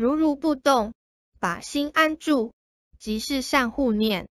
如如不动把心安住即是善护念。